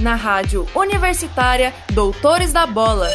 na Rádio Universitária Doutores da Bola.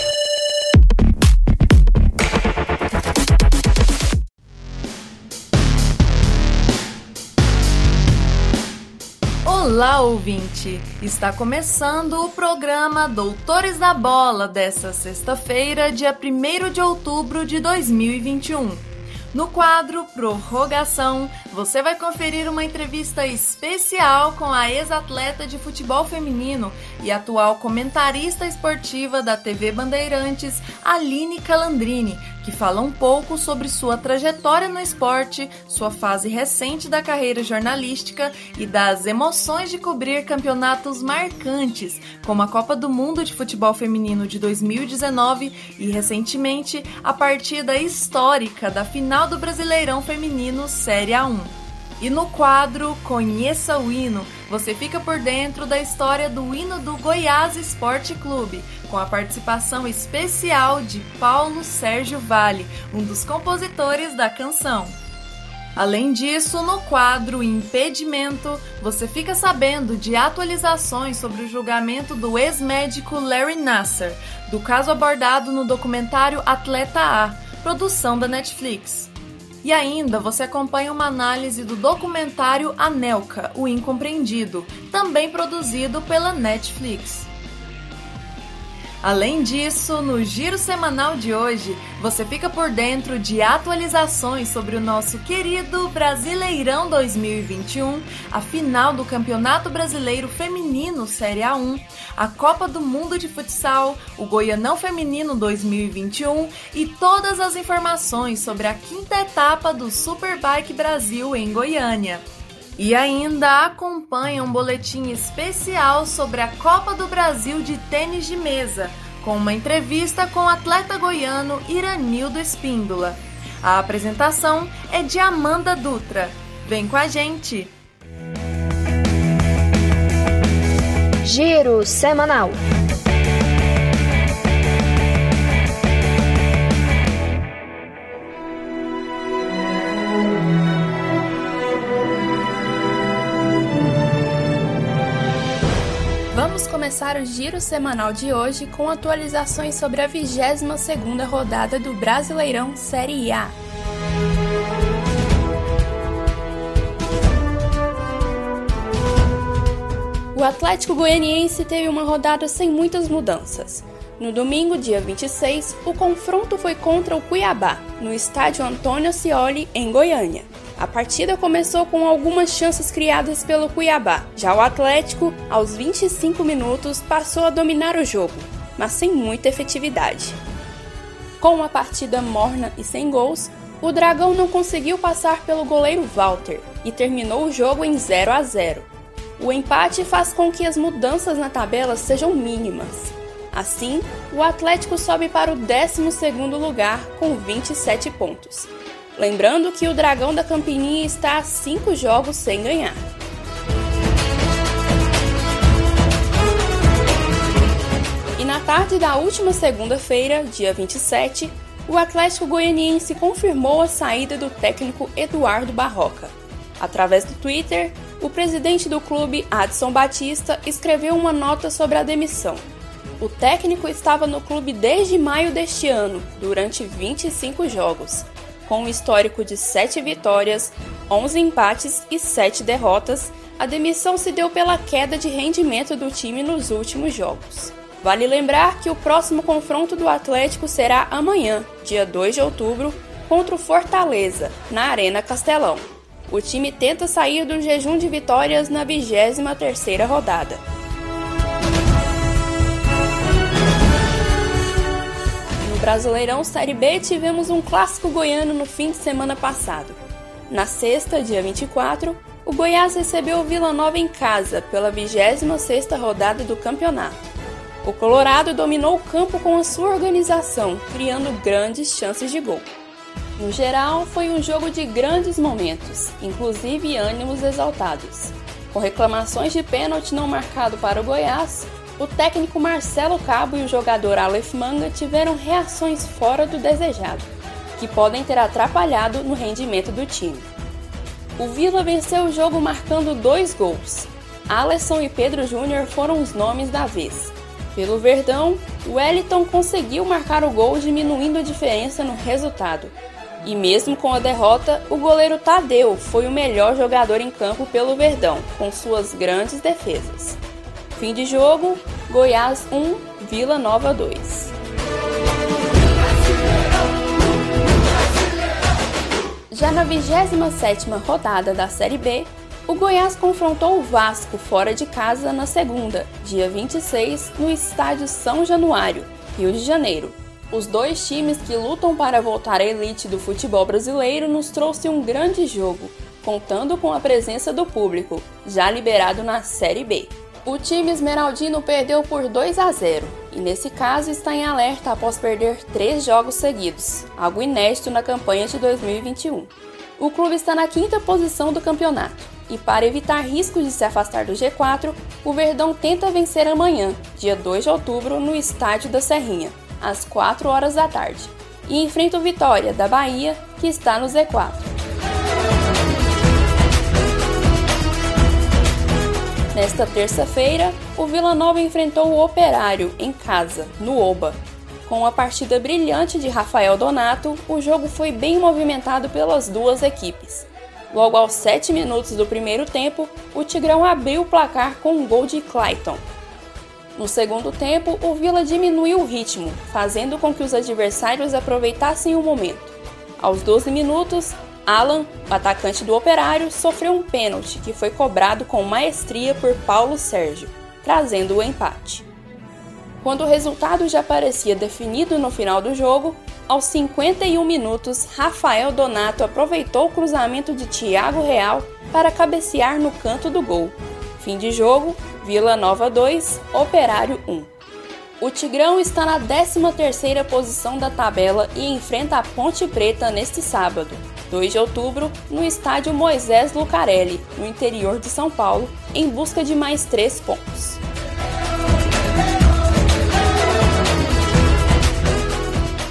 Olá, ouvinte! Está começando o programa Doutores da Bola desta sexta-feira, dia 1 de outubro de 2021. No quadro Prorrogação, você vai conferir uma entrevista especial com a ex-atleta de futebol feminino e atual comentarista esportiva da TV Bandeirantes, Aline Calandrini, que fala um pouco sobre sua trajetória no esporte, sua fase recente da carreira jornalística e das emoções de cobrir campeonatos marcantes, como a Copa do Mundo de Futebol Feminino de 2019 e, recentemente, a partida histórica da final do Brasileirão Feminino Série A1. E no quadro Conheça o Hino, você fica por dentro da história do hino do Goiás Esporte Clube, com a participação especial de Paulo Sérgio Vale, um dos compositores da canção. Além disso, no quadro Impedimento, você fica sabendo de atualizações sobre o julgamento do ex-médico Larry Nasser, do caso abordado no documentário Atleta A, produção da Netflix. E ainda você acompanha uma análise do documentário Anelka, o Incompreendido, também produzido pela Netflix. Além disso, no giro semanal de hoje, você fica por dentro de atualizações sobre o nosso querido Brasileirão 2021, a final do Campeonato Brasileiro Feminino Série A1, a Copa do Mundo de Futsal, o Goianão Feminino 2021 e todas as informações sobre a quinta etapa do Superbike Brasil em Goiânia. E ainda acompanha um boletim especial sobre a Copa do Brasil de tênis de mesa, com uma entrevista com o atleta goiano Iranildo Espíndola. A apresentação é de Amanda Dutra. Vem com a gente! Giro Semanal começar o giro semanal de hoje com atualizações sobre a 22ª rodada do Brasileirão Série A. O Atlético Goianiense teve uma rodada sem muitas mudanças. No domingo, dia 26, o confronto foi contra o Cuiabá, no estádio Antônio Ascioli, em Goiânia. A partida começou com algumas chances criadas pelo Cuiabá. Já o Atlético, aos 25 minutos, passou a dominar o jogo, mas sem muita efetividade. Com uma partida morna e sem gols, o Dragão não conseguiu passar pelo goleiro Walter e terminou o jogo em 0 a 0. O empate faz com que as mudanças na tabela sejam mínimas. Assim, o Atlético sobe para o 12º lugar com 27 pontos. Lembrando que o Dragão da Campininha está a 5 jogos sem ganhar. E na tarde da última segunda-feira, dia 27, o Atlético Goianiense confirmou a saída do técnico Eduardo Barroca. Através do Twitter, o presidente do clube, Adson Batista, escreveu uma nota sobre a demissão. O técnico estava no clube desde maio deste ano, durante 25 jogos com um histórico de 7 vitórias, 11 empates e 7 derrotas, a demissão se deu pela queda de rendimento do time nos últimos jogos. Vale lembrar que o próximo confronto do Atlético será amanhã, dia 2 de outubro, contra o Fortaleza, na Arena Castelão. O time tenta sair do jejum de vitórias na 23ª rodada. Brasileirão Série B tivemos um clássico goiano no fim de semana passado. Na sexta, dia 24, o Goiás recebeu o Vila Nova em casa pela 26ª rodada do campeonato. O Colorado dominou o campo com a sua organização, criando grandes chances de gol. No geral, foi um jogo de grandes momentos, inclusive ânimos exaltados. Com reclamações de pênalti não marcado para o Goiás, o técnico Marcelo Cabo e o jogador Aleph Manga tiveram reações fora do desejado, que podem ter atrapalhado no rendimento do time. O Vila venceu o jogo marcando dois gols. Alisson e Pedro Júnior foram os nomes da vez. Pelo Verdão, Wellington conseguiu marcar o gol diminuindo a diferença no resultado. E mesmo com a derrota, o goleiro Tadeu foi o melhor jogador em campo pelo Verdão, com suas grandes defesas. Fim de jogo: Goiás 1, Vila Nova 2. Já na 27ª rodada da Série B, o Goiás confrontou o Vasco fora de casa na segunda, dia 26, no estádio São Januário, Rio de Janeiro. Os dois times que lutam para voltar à elite do futebol brasileiro nos trouxe um grande jogo, contando com a presença do público, já liberado na Série B. O time esmeraldino perdeu por 2 a 0 e, nesse caso, está em alerta após perder três jogos seguidos, algo inédito na campanha de 2021. O clube está na quinta posição do campeonato e, para evitar riscos de se afastar do G4, o Verdão tenta vencer amanhã, dia 2 de outubro, no Estádio da Serrinha, às 4 horas da tarde, e enfrenta o Vitória, da Bahia, que está no Z4. Nesta terça-feira, o Vila Nova enfrentou o Operário em casa, no Oba. Com uma partida brilhante de Rafael Donato, o jogo foi bem movimentado pelas duas equipes. Logo aos 7 minutos do primeiro tempo, o Tigrão abriu o placar com um gol de Clayton. No segundo tempo, o Vila diminuiu o ritmo, fazendo com que os adversários aproveitassem o momento. Aos 12 minutos, Alan, o atacante do Operário, sofreu um pênalti que foi cobrado com maestria por Paulo Sérgio, trazendo o empate. Quando o resultado já parecia definido no final do jogo, aos 51 minutos, Rafael Donato aproveitou o cruzamento de Thiago Real para cabecear no canto do gol. Fim de jogo, Vila Nova 2, Operário 1. O Tigrão está na 13ª posição da tabela e enfrenta a Ponte Preta neste sábado, 2 de outubro, no estádio Moisés Lucarelli, no interior de São Paulo, em busca de mais três pontos.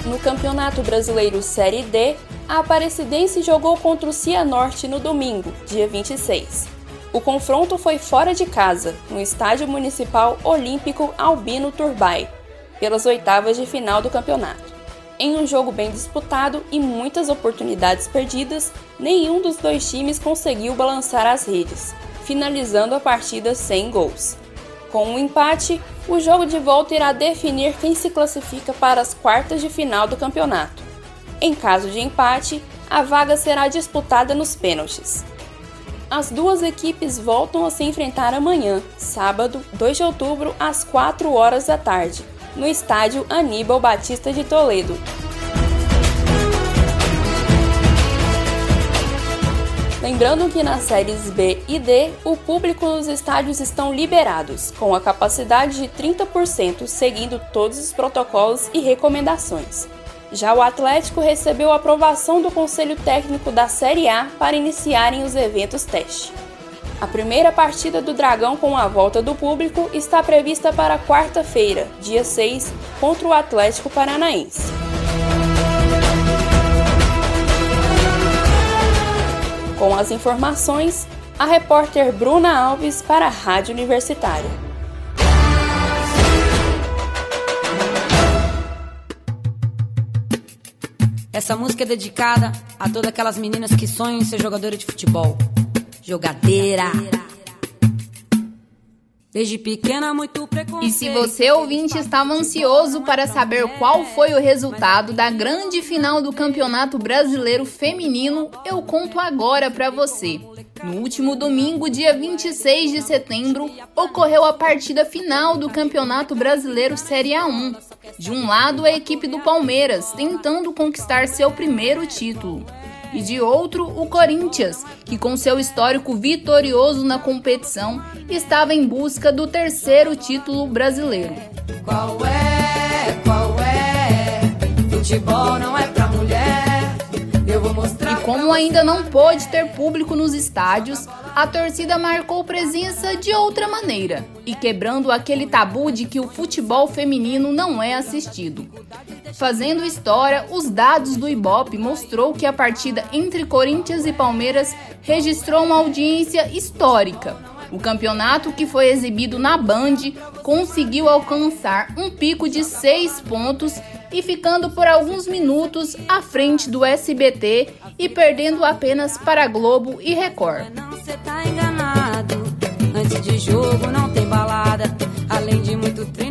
No Campeonato Brasileiro Série D, a Aparecidense jogou contra o Cianorte no domingo, dia 26. O confronto foi fora de casa, no Estádio Municipal Olímpico Albino Turbay, pelas oitavas de final do campeonato. Em um jogo bem disputado e muitas oportunidades perdidas, nenhum dos dois times conseguiu balançar as redes, finalizando a partida sem gols. Com um empate, o jogo de volta irá definir quem se classifica para as quartas de final do campeonato. Em caso de empate, a vaga será disputada nos pênaltis. As duas equipes voltam a se enfrentar amanhã, sábado, 2 de outubro, às 4 horas da tarde, no estádio Aníbal Batista de Toledo. Lembrando que nas séries B e D, o público nos estádios estão liberados, com a capacidade de 30%, seguindo todos os protocolos e recomendações. Já o Atlético recebeu a aprovação do Conselho Técnico da Série A para iniciarem os eventos teste. A primeira partida do Dragão com a volta do público está prevista para quarta-feira, dia 6, contra o Atlético Paranaense. Com as informações, a repórter Bruna Alves para a Rádio Universitária. Essa música é dedicada a todas aquelas meninas que sonham em ser jogadora de futebol jogadeira. Desde pequena, muito preconceito. E se você ouvinte estava ansioso para saber qual foi o resultado da grande final do Campeonato Brasileiro Feminino, eu conto agora para você. No último domingo, dia 26 de setembro, ocorreu a partida final do Campeonato Brasileiro Série A1. De um lado, a equipe do Palmeiras, tentando conquistar seu primeiro título e de outro o Corinthians, que com seu histórico vitorioso na competição estava em busca do terceiro título brasileiro. Qual é? Qual é? Futebol não é como ainda não pôde ter público nos estádios, a torcida marcou presença de outra maneira e quebrando aquele tabu de que o futebol feminino não é assistido. Fazendo história, os dados do Ibope mostrou que a partida entre Corinthians e Palmeiras registrou uma audiência histórica, O campeonato que foi exibido na Band conseguiu alcançar um pico de seis pontos e ficando por alguns minutos à frente do SBT e perdendo apenas para Globo e Record. Tá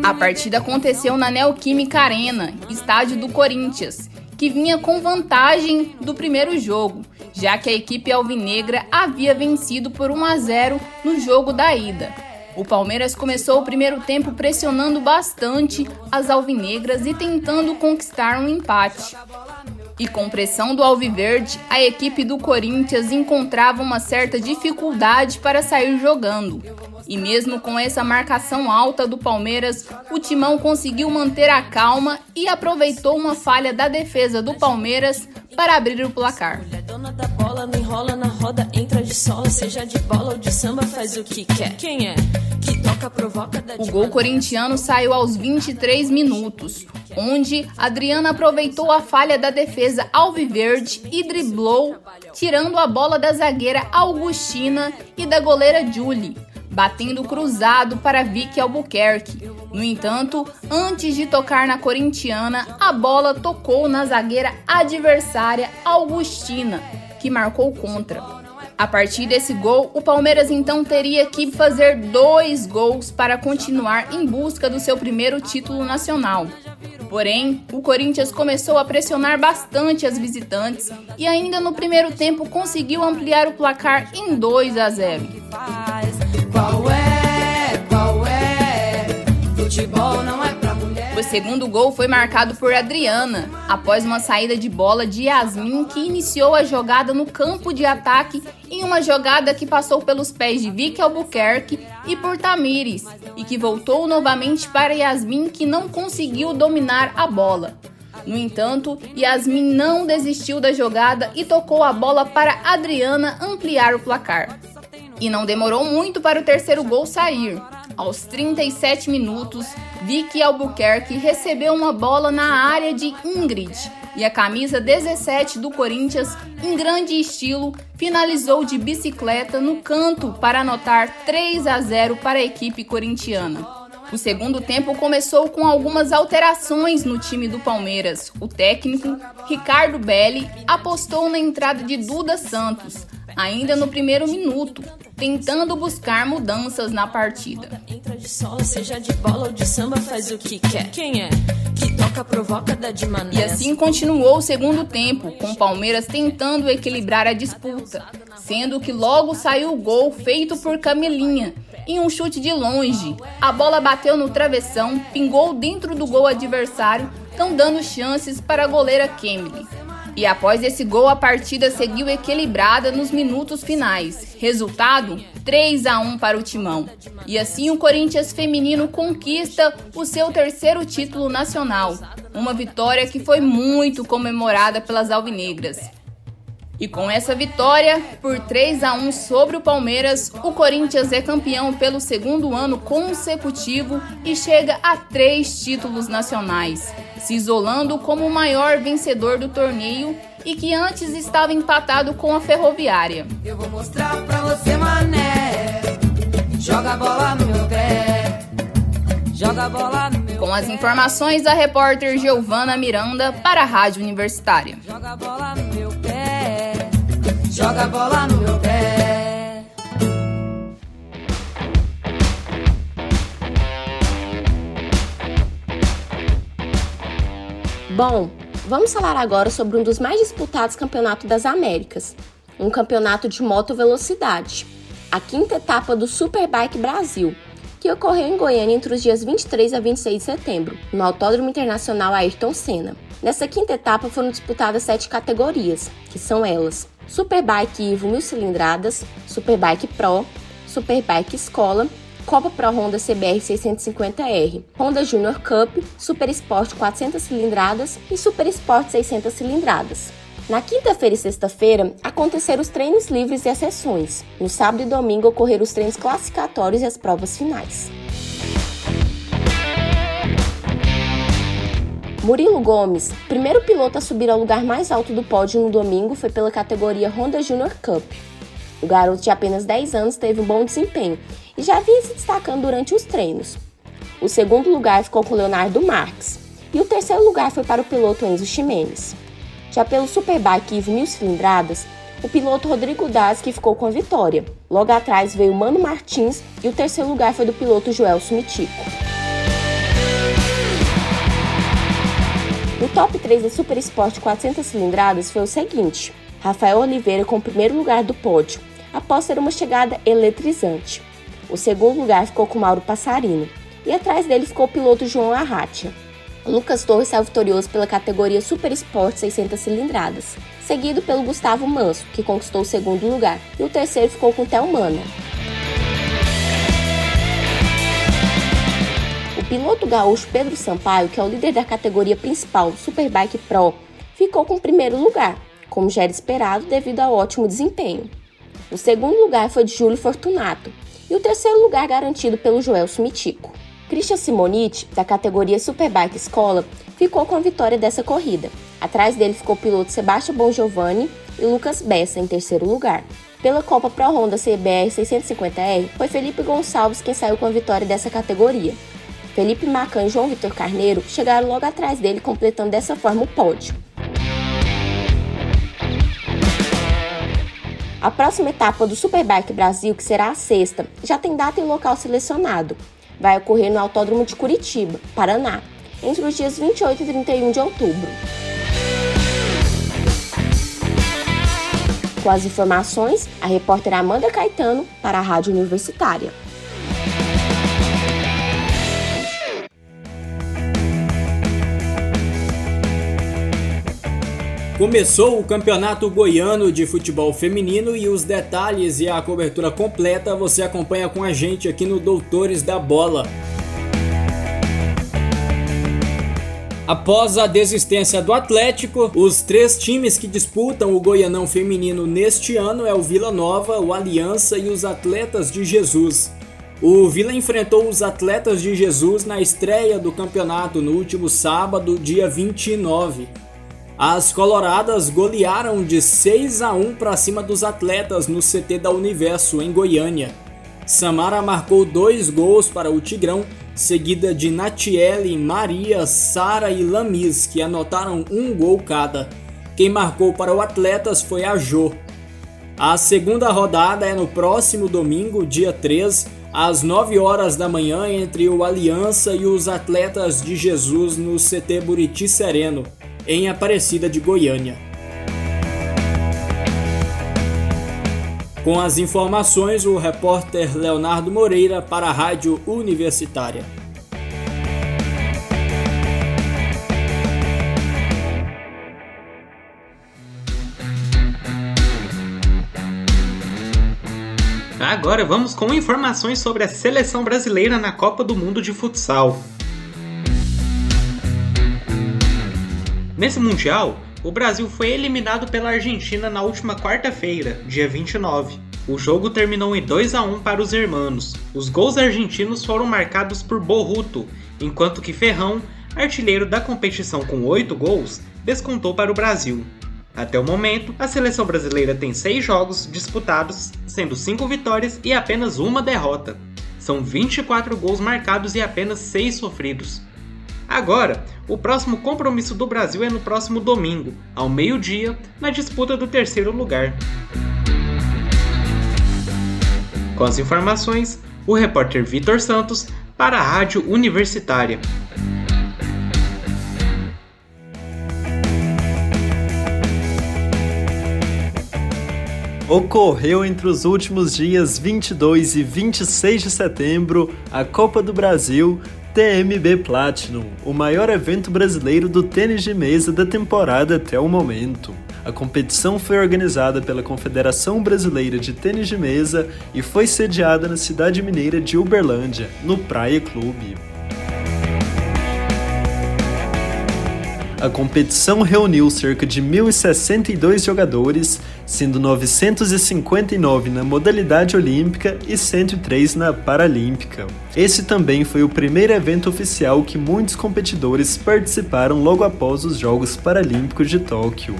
A partida aconteceu na Neoquímica Arena, estádio do Corinthians, que vinha com vantagem do primeiro jogo, já que a equipe alvinegra havia vencido por 1 a 0 no jogo da ida. O Palmeiras começou o primeiro tempo pressionando bastante as alvinegras e tentando conquistar um empate. E com pressão do Alviverde, a equipe do Corinthians encontrava uma certa dificuldade para sair jogando. E mesmo com essa marcação alta do Palmeiras, o Timão conseguiu manter a calma e aproveitou uma falha da defesa do Palmeiras para abrir o placar. Dona da bola, não enrola na roda, entra de sola, seja de bola ou de samba, faz o que quer. Quem é? Que toca, provoca, dá O gol corintiano saiu aos 23 minutos, onde Adriana aproveitou a falha da defesa alviverde e driblou, tirando a bola da zagueira Augustina e da goleira Julie batendo cruzado para Vicky Albuquerque. No entanto, antes de tocar na corintiana, a bola tocou na zagueira adversária Augustina, que marcou contra. A partir desse gol, o Palmeiras então teria que fazer dois gols para continuar em busca do seu primeiro título nacional. Porém, o Corinthians começou a pressionar bastante as visitantes e ainda no primeiro tempo conseguiu ampliar o placar em 2 a 0. Qual é? Qual é? Futebol não é pra mulher. O segundo gol foi marcado por Adriana, após uma saída de bola de Yasmin, que iniciou a jogada no campo de ataque em uma jogada que passou pelos pés de Vicky Albuquerque e por Tamires, e que voltou novamente para Yasmin, que não conseguiu dominar a bola. No entanto, Yasmin não desistiu da jogada e tocou a bola para Adriana ampliar o placar. E não demorou muito para o terceiro gol sair. Aos 37 minutos, Vicky Albuquerque recebeu uma bola na área de Ingrid e a camisa 17 do Corinthians, em grande estilo, finalizou de bicicleta no canto para anotar 3 a 0 para a equipe corintiana. O segundo tempo começou com algumas alterações no time do Palmeiras. O técnico, Ricardo Belli, apostou na entrada de Duda Santos, ainda no primeiro minuto, tentando buscar mudanças na partida. Entra de seja de bola ou de samba, faz o que quer. Quem é? Que toca, provoca, dá de maneira. E assim continuou o segundo tempo, com o Palmeiras tentando equilibrar a disputa, sendo que logo saiu o gol feito por Camelinha, em um chute de longe. A bola bateu no travessão, pingou dentro do gol adversário, não dando chances para a goleira Kemily. E após esse gol, a partida seguiu equilibrada nos minutos finais. Resultado: 3 a 1 para o Timão. E assim o Corinthians feminino conquista o seu terceiro título nacional, uma vitória que foi muito comemorada pelas alvinegras. E com essa vitória, por 3 a 1 sobre o Palmeiras, o Corinthians é campeão pelo segundo ano consecutivo e chega a três títulos nacionais, se isolando como o maior vencedor do torneio e que antes estava empatado com a Ferroviária. Eu vou mostrar pra você, mané. Joga a bola no meu pé. Joga a bola no meu Com as informações da repórter Giovana Miranda para a Rádio Universitária. Joga a bola no meu pé joga a bola no meu pé. Bom, vamos falar agora sobre um dos mais disputados campeonatos das Américas, um campeonato de moto velocidade, a quinta etapa do Superbike Brasil, que ocorreu em Goiânia entre os dias 23 a 26 de setembro, no Autódromo Internacional Ayrton Senna. Nessa quinta etapa foram disputadas sete categorias, que são elas: Superbike Evo 1000 cilindradas, Superbike Pro, Superbike Escola, Copa Pro Honda CBR 650R, Honda Junior Cup, Super Sport 400 cilindradas e Super Sport 600 cilindradas. Na quinta-feira e sexta-feira aconteceram os treinos livres e as sessões. No sábado e domingo ocorreram os treinos classificatórios e as provas finais. Murilo Gomes, primeiro piloto a subir ao lugar mais alto do pódio no domingo, foi pela categoria Honda Junior Cup. O garoto de apenas 10 anos teve um bom desempenho e já vinha se destacando durante os treinos. O segundo lugar ficou com Leonardo Marques e o terceiro lugar foi para o piloto Enzo Ximenes. Já pelo Superbike Evo mil cilindradas, o piloto Rodrigo Daz que ficou com a vitória. Logo atrás veio Mano Martins e o terceiro lugar foi do piloto Joelson Mitico. O top 3 da Super Sport 400 cilindradas foi o seguinte: Rafael Oliveira com o primeiro lugar do pódio, após ter uma chegada eletrizante. O segundo lugar ficou com Mauro Passarino, e atrás dele ficou o piloto João Arratia. Lucas Torres saiu vitorioso pela categoria Super Sport 600 cilindradas, seguido pelo Gustavo Manso, que conquistou o segundo lugar, e o terceiro ficou com Theo Mana. O piloto gaúcho Pedro Sampaio, que é o líder da categoria principal Superbike Pro, ficou com o primeiro lugar, como já era esperado devido ao ótimo desempenho. O segundo lugar foi de Júlio Fortunato e o terceiro lugar garantido pelo Joelso Mitico. Christian Simonite, da categoria Superbike Escola, ficou com a vitória dessa corrida. Atrás dele ficou o piloto Sebastião Bongiovanni e Lucas Bessa em terceiro lugar. Pela Copa Pro Honda CBR 650R, foi Felipe Gonçalves quem saiu com a vitória dessa categoria. Felipe Macan e João Vitor Carneiro chegaram logo atrás dele, completando dessa forma o pódio. A próxima etapa do Superbike Brasil, que será a sexta, já tem data e local selecionado. Vai ocorrer no Autódromo de Curitiba, Paraná, entre os dias 28 e 31 de outubro. Com as informações, a repórter Amanda Caetano para a Rádio Universitária. Começou o Campeonato Goiano de Futebol Feminino e os detalhes e a cobertura completa você acompanha com a gente aqui no Doutores da Bola. Após a desistência do Atlético, os três times que disputam o Goianão Feminino neste ano é o Vila Nova, o Aliança e os Atletas de Jesus. O Vila enfrentou os Atletas de Jesus na estreia do campeonato no último sábado, dia 29. As coloradas golearam de 6 a 1 para cima dos atletas no CT da Universo, em Goiânia. Samara marcou dois gols para o Tigrão, seguida de Natiele, Maria, Sara e Lamis, que anotaram um gol cada. Quem marcou para o Atletas foi a Jô. A segunda rodada é no próximo domingo, dia 3, às 9 horas da manhã, entre o Aliança e os Atletas de Jesus no CT Buriti Sereno em Aparecida de Goiânia. Com as informações, o repórter Leonardo Moreira para a Rádio Universitária. Agora vamos com informações sobre a seleção brasileira na Copa do Mundo de Futsal. Nesse Mundial, o Brasil foi eliminado pela Argentina na última quarta-feira, dia 29. O jogo terminou em 2 a 1 para os hermanos. Os gols argentinos foram marcados por Borruto, enquanto que Ferrão, artilheiro da competição com 8 gols, descontou para o Brasil. Até o momento, a seleção brasileira tem 6 jogos disputados, sendo 5 vitórias e apenas uma derrota. São 24 gols marcados e apenas 6 sofridos. Agora, o próximo compromisso do Brasil é no próximo domingo, ao meio-dia, na disputa do terceiro lugar. Com as informações, o repórter Vitor Santos para a Rádio Universitária. Ocorreu entre os últimos dias 22 e 26 de setembro a Copa do Brasil TMB Platinum, o maior evento brasileiro do tênis de mesa da temporada até o momento. A competição foi organizada pela Confederação Brasileira de Tênis de Mesa e foi sediada na cidade mineira de Uberlândia, no Praia Clube. A competição reuniu cerca de 1.062 jogadores, sendo 959 na modalidade olímpica e 103 na paralímpica. Esse também foi o primeiro evento oficial que muitos competidores participaram logo após os Jogos Paralímpicos de Tóquio.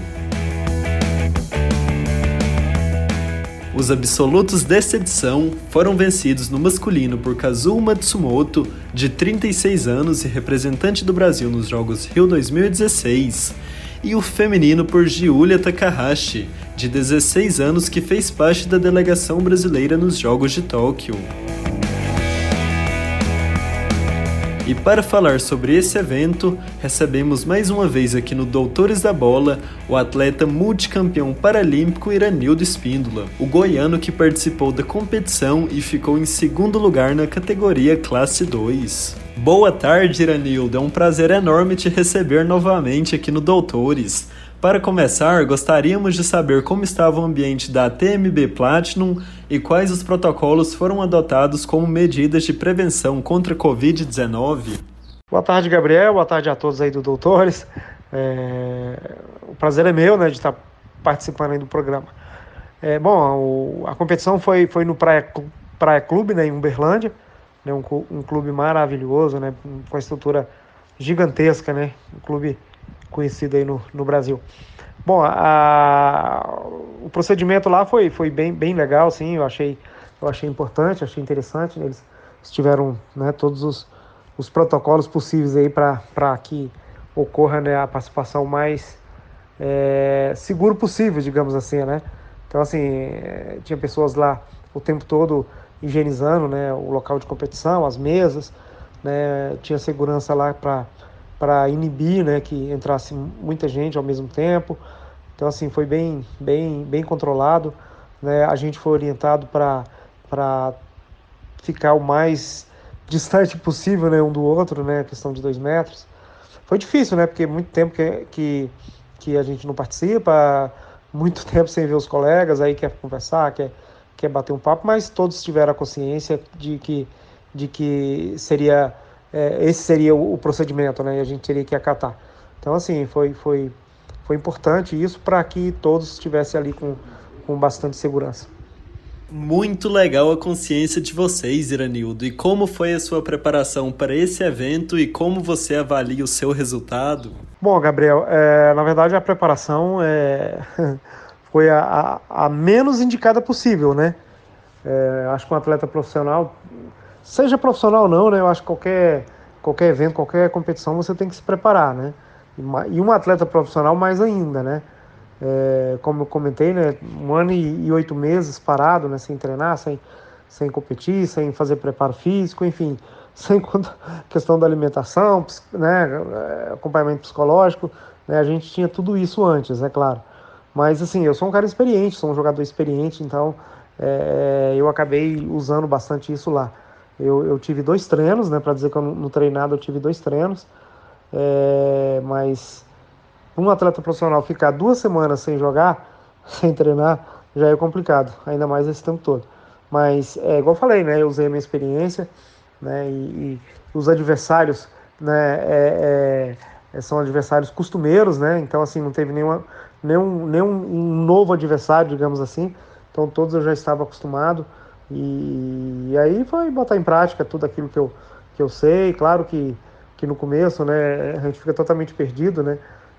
Os absolutos desta edição foram vencidos no masculino por Kazuo Matsumoto, de 36 anos e representante do Brasil nos Jogos Rio 2016, e o feminino por Giulia Takahashi, de 16 anos que fez parte da delegação brasileira nos Jogos de Tóquio. E para falar sobre esse evento, recebemos mais uma vez aqui no Doutores da Bola o atleta multicampeão paralímpico Iranildo Espíndola, o goiano que participou da competição e ficou em segundo lugar na categoria Classe 2. Boa tarde, Iranildo. É um prazer enorme te receber novamente aqui no Doutores. Para começar, gostaríamos de saber como estava o ambiente da TMB Platinum e quais os protocolos foram adotados como medidas de prevenção contra a Covid-19. Boa tarde, Gabriel. Boa tarde a todos aí do Doutores. É... O prazer é meu, né, de estar participando aí do programa. É, bom, o... a competição foi, foi no Praia, Praia Clube, né, em Uberlândia, né, um, um clube maravilhoso, né, com a estrutura gigantesca, né, um clube conhecido aí no, no Brasil. Bom, a, o procedimento lá foi, foi bem, bem legal, sim, eu achei, eu achei importante, achei interessante, né? eles tiveram né, todos os, os protocolos possíveis aí para que ocorra né, a participação mais é, seguro possível, digamos assim, né? Então, assim, é, tinha pessoas lá o tempo todo higienizando né, o local de competição, as mesas, né, tinha segurança lá para para inibir, né, que entrasse muita gente ao mesmo tempo. Então assim foi bem, bem, bem controlado. Né? A gente foi orientado para para ficar o mais distante possível, né, um do outro, né, questão de dois metros. Foi difícil, né, porque muito tempo que, que, que a gente não participa, muito tempo sem ver os colegas, aí quer conversar, quer, quer bater um papo, mas todos tiveram a consciência de que, de que seria é, esse seria o, o, procedimento, né? E a gente teria que acatar. Então, assim, foi, foi, foi importante isso para que todos estivessem ali com, com bastante segurança. Muito legal a consciência de vocês, Iranildo. E como foi a sua preparação para esse evento e como você avalia o seu resultado? Bom, Gabriel, é, na verdade a preparação é, foi a, a, a, menos indicada possível, né? É, acho que um atleta profissional Seja profissional ou não, né? Eu acho que qualquer, qualquer evento, qualquer competição você tem que se preparar, né? E um atleta profissional mais ainda, né? É, como eu comentei, né? Um ano e, e, oito meses parado, né? Sem treinar, sem, sem competir, sem fazer preparo físico, enfim, sem questão da alimentação, né? É, acompanhamento psicológico, né? A gente tinha tudo isso antes, é claro. Mas assim, eu sou um cara experiente, sou um jogador experiente, então é, eu acabei usando bastante isso lá. Eu, eu tive dois treinos, né? Para dizer que eu não, treinei nada, eu tive dois treinos. É, mas um atleta profissional ficar duas semanas sem jogar, sem treinar, já é complicado, ainda mais esse tempo todo. Mas, é, igual eu falei, né? Eu usei a minha experiência, né? E, e os adversários, né? É, é, são adversários costumeiros, né? Então, assim, não teve nenhuma, nenhum, nenhum um novo adversário, digamos assim. Então, todos eu já estava acostumado. E, e, aí foi botar em prática tudo aquilo que eu, que eu sei. Claro que, que no começo né, a gente fica totalmente perdido, né?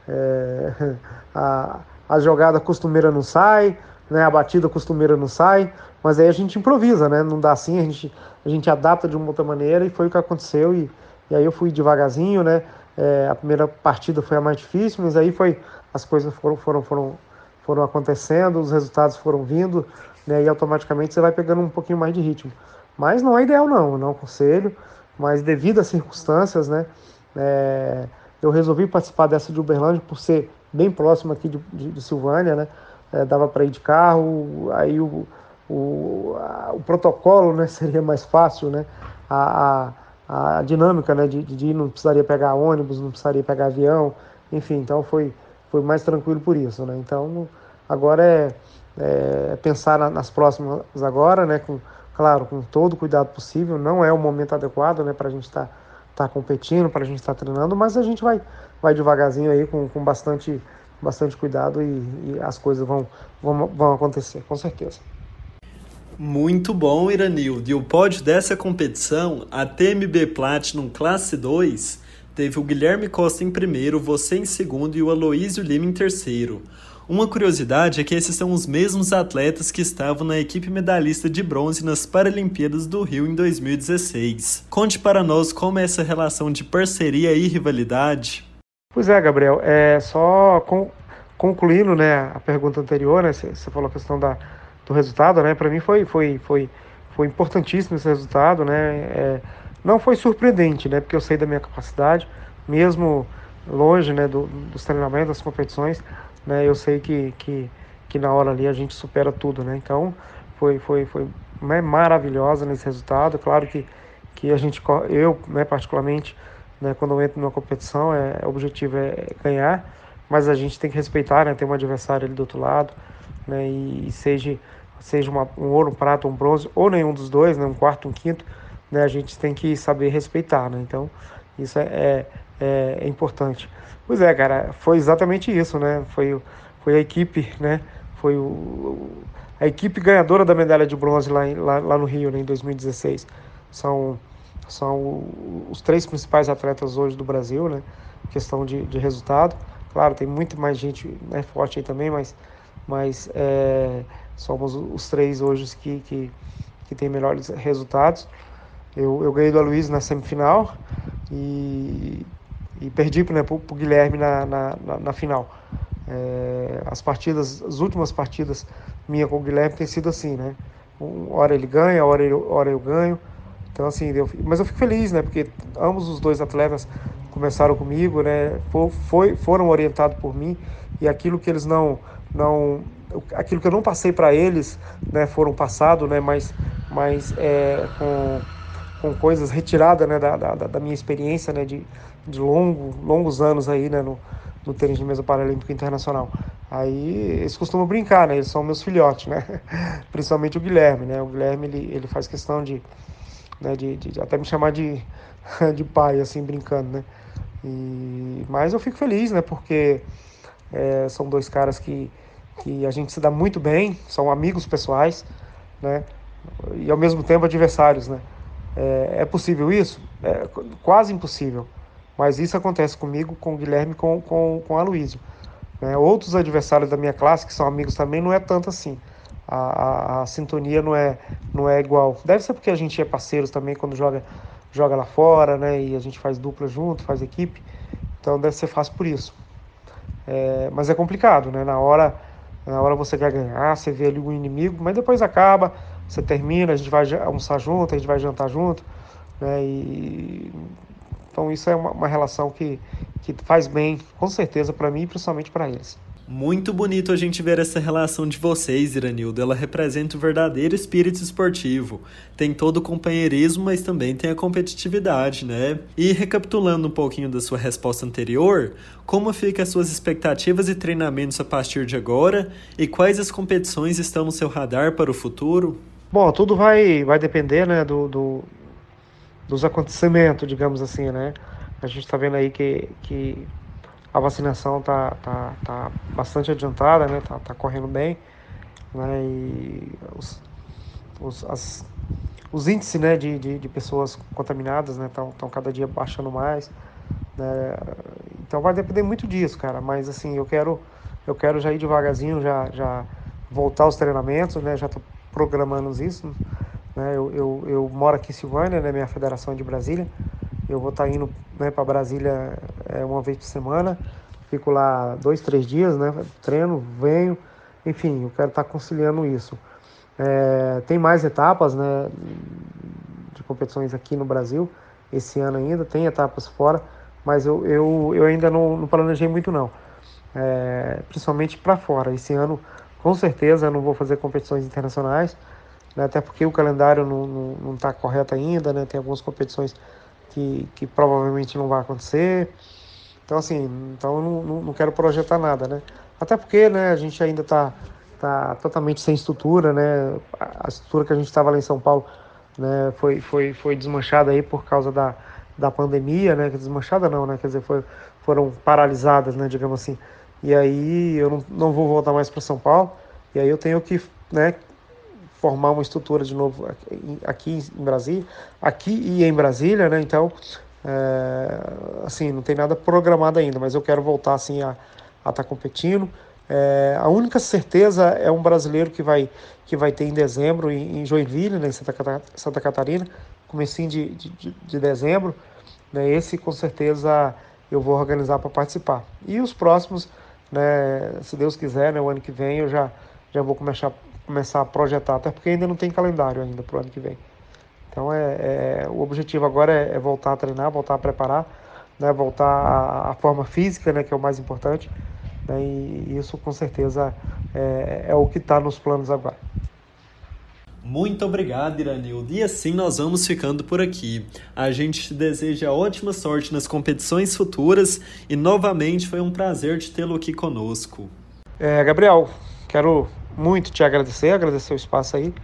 É, a, a jogada costumeira não sai, né, a batida costumeira não sai, mas aí a gente improvisa, né? Não dá assim, a gente, a gente adapta de uma outra maneira e foi o que aconteceu. E, e aí eu fui devagarzinho, né? É, a primeira partida foi a mais difícil, mas aí foi as coisas foram, foram, foram, foram acontecendo, os resultados foram vindo né, e automaticamente você vai pegando um pouquinho mais de ritmo. Mas não é ideal não, não aconselho, mas devido às circunstâncias, né, é, eu resolvi participar dessa de Uberlândia por ser bem próximo aqui de, de, de Silvânia, né, é, dava para ir de carro, aí o, o, a, o protocolo, né, seria mais fácil, né, a, a, a dinâmica, né, de, de ir, não precisaria pegar ônibus, não precisaria pegar avião, enfim, então foi, foi mais tranquilo por isso, né, então agora é é, pensar nas próximas agora, né, com, claro, com todo o cuidado possível. Não é o momento adequado né, para a gente estar tá, tá competindo, para a gente estar tá treinando, mas a gente vai, vai devagarzinho aí com, com bastante, bastante cuidado e, e as coisas vão, vão, vão acontecer, com certeza. Muito bom, Iranildo. E o pódio dessa competição, a TMB Platinum Classe 2, teve o Guilherme Costa em primeiro, você em segundo e o Aloísio Lima em terceiro. Uma curiosidade é que esses são os mesmos atletas que estavam na equipe medalhista de bronze nas Paralimpíadas do Rio em 2016. Conte para nós como é essa relação de parceria e rivalidade. Pois é, Gabriel, é só com, concluindo, né, a pergunta anterior, né, você falou a questão da, do resultado, né, para mim foi, foi, foi, foi importantíssimo esse resultado, né, é, não foi surpreendente, né, porque eu sei da minha capacidade, mesmo longe, né, do, dos treinamentos, das competições, né? Eu sei que, que, que na hora ali a gente supera tudo, né? Então foi, foi, foi né, maravilhosa nesse resultado. Claro que, que a gente, eu né, particularmente, né, quando eu entro numa competição, é, o objetivo é ganhar, mas a gente tem que respeitar, né? Tem um adversário ali do outro lado, né? E, e seja, seja uma, um ouro, um prata, um bronze, ou nenhum dos dois, né? Um quarto, um quinto, né? A gente tem que saber respeitar, né? Então isso é, é, é, importante. Pois é, cara, foi exatamente isso, né? Foi, foi a equipe, né? Foi o, a equipe ganhadora da medalha de bronze lá, lá, lá no Rio, né, em 2016. São, são os três principais atletas hoje do Brasil, né? Questão de, de resultado. Claro, tem muito mais gente né, forte aí também, mas, mas é, somos os três hoje que, que, que tem melhores resultados. Eu, eu ganhei do Aloysio na semifinal e e perdi né, para o Guilherme na, na, na, na final. É, as partidas, as últimas partidas minha com o Guilherme tem sido assim, né? Hora ele ganha, hora eu, hora eu ganho. Então assim, eu, mas eu fico feliz, né? Porque ambos os dois atletas começaram comigo, né? For, foi, foram orientados por mim e aquilo que eles não, não, aquilo que eu não passei para eles, né? Foram passados, né? Mas, mas é, com, com coisas retiradas, né? Da, da, da minha experiência, né? De, de longo, longos anos aí, né, no, no tênis de mesa paralímpico internacional. Aí eles costumam brincar, né? Eles são meus filhotes, né? Principalmente o Guilherme, né? O Guilherme ele, ele faz questão de, né, de, de até me chamar de, de pai, assim, brincando, né? E, mas eu fico feliz, né? Porque é, são dois caras que, que a gente se dá muito bem, são amigos pessoais, né? E ao mesmo tempo adversários, né? É, é possível isso? É quase impossível. Mas isso acontece comigo, com o Guilherme com, com, com a Luísio. Né? Outros adversários da minha classe, que são amigos também, não é tanto assim. A, a, a, sintonia não é, não é igual. Deve ser porque a gente é parceiros também quando joga, joga lá fora, né? E a gente faz dupla junto, faz equipe. Então deve ser fácil por isso. É, mas é complicado, né? Na hora, na hora você quer ganhar, você vê ali o inimigo, mas depois acaba, você termina, a gente vai almoçar junto, a gente vai jantar junto, né? E então isso é uma, uma relação que, que faz bem, com certeza, para mim e principalmente para eles. Muito bonito a gente ver essa relação de vocês, Iranildo. Ela representa o verdadeiro espírito esportivo. Tem todo o companheirismo, mas também tem a competitividade, né? E recapitulando um pouquinho da sua resposta anterior, como ficam as suas expectativas e treinamentos a partir de agora? E quais as competições estão no seu radar para o futuro? Bom, tudo vai, vai depender né, do, do, dos acontecimentos, digamos assim, né? A gente está vendo aí que, que a vacinação tá, tá, tá bastante adiantada, né? Tá, tá correndo bem, né? E os, os, as, os índices né, de, de, de pessoas contaminadas estão né, cada dia baixando mais. Né? Então vai depender muito disso, cara. Mas assim, eu quero, eu quero já ir devagarzinho, já, já voltar aos treinamentos, né? Já estou programando isso. Né? Eu, eu, eu, moro aqui em Silvânia, né? minha federação é de Brasília. Eu vou estar tá indo né, para Brasília é, uma vez por semana. Fico lá dois, três dias, né? treino, venho. Enfim, eu quero estar tá conciliando isso. É, tem mais etapas né, de competições aqui no Brasil, esse ano ainda, tem etapas fora, mas eu, eu, eu ainda não, não planejei muito não. É, principalmente para fora. Esse ano, com certeza, eu não vou fazer competições internacionais né? até porque o calendário não está correto ainda, né? tem algumas competições que, que provavelmente não vai acontecer. Então, assim, então eu não, não, quero projetar nada, né? Até porque né, a gente ainda está tá totalmente sem estrutura, né? A estrutura que a gente estava lá em São Paulo né, foi, foi, foi desmanchada aí por causa da, da pandemia, né? Desmanchada não, né? Quer dizer, foi, foram paralisadas, né? Digamos assim. E aí eu não, não vou voltar mais para São Paulo. E aí eu tenho que né, formar uma estrutura de novo aqui em Brasília, aqui e em Brasília, né? Então, é, assim, não tem nada programado ainda, mas eu quero voltar assim a estar tá competindo. É, a única certeza é um brasileiro que vai, que vai ter em dezembro em, em Joinville, né, em Santa, Santa Catarina, comecinho de, de, de dezembro. Né, esse com certeza eu vou organizar para participar. E os próximos, né, se Deus quiser, né, o ano que vem eu já, já vou começar, começar a projetar, até porque ainda não tem calendário ainda para o ano que vem. Então é, é o objetivo agora é, é, voltar a treinar, voltar a preparar, né, voltar à, forma física, né, que é o mais importante. Né, e isso com certeza é, é o que está nos planos agora. Muito obrigado, Iranildo. E assim nós vamos ficando por aqui. A gente te deseja ótima sorte nas competições futuras e novamente foi um prazer te tê-lo aqui conosco. É, Gabriel, quero muito te agradecer, agradecer o espaço aí.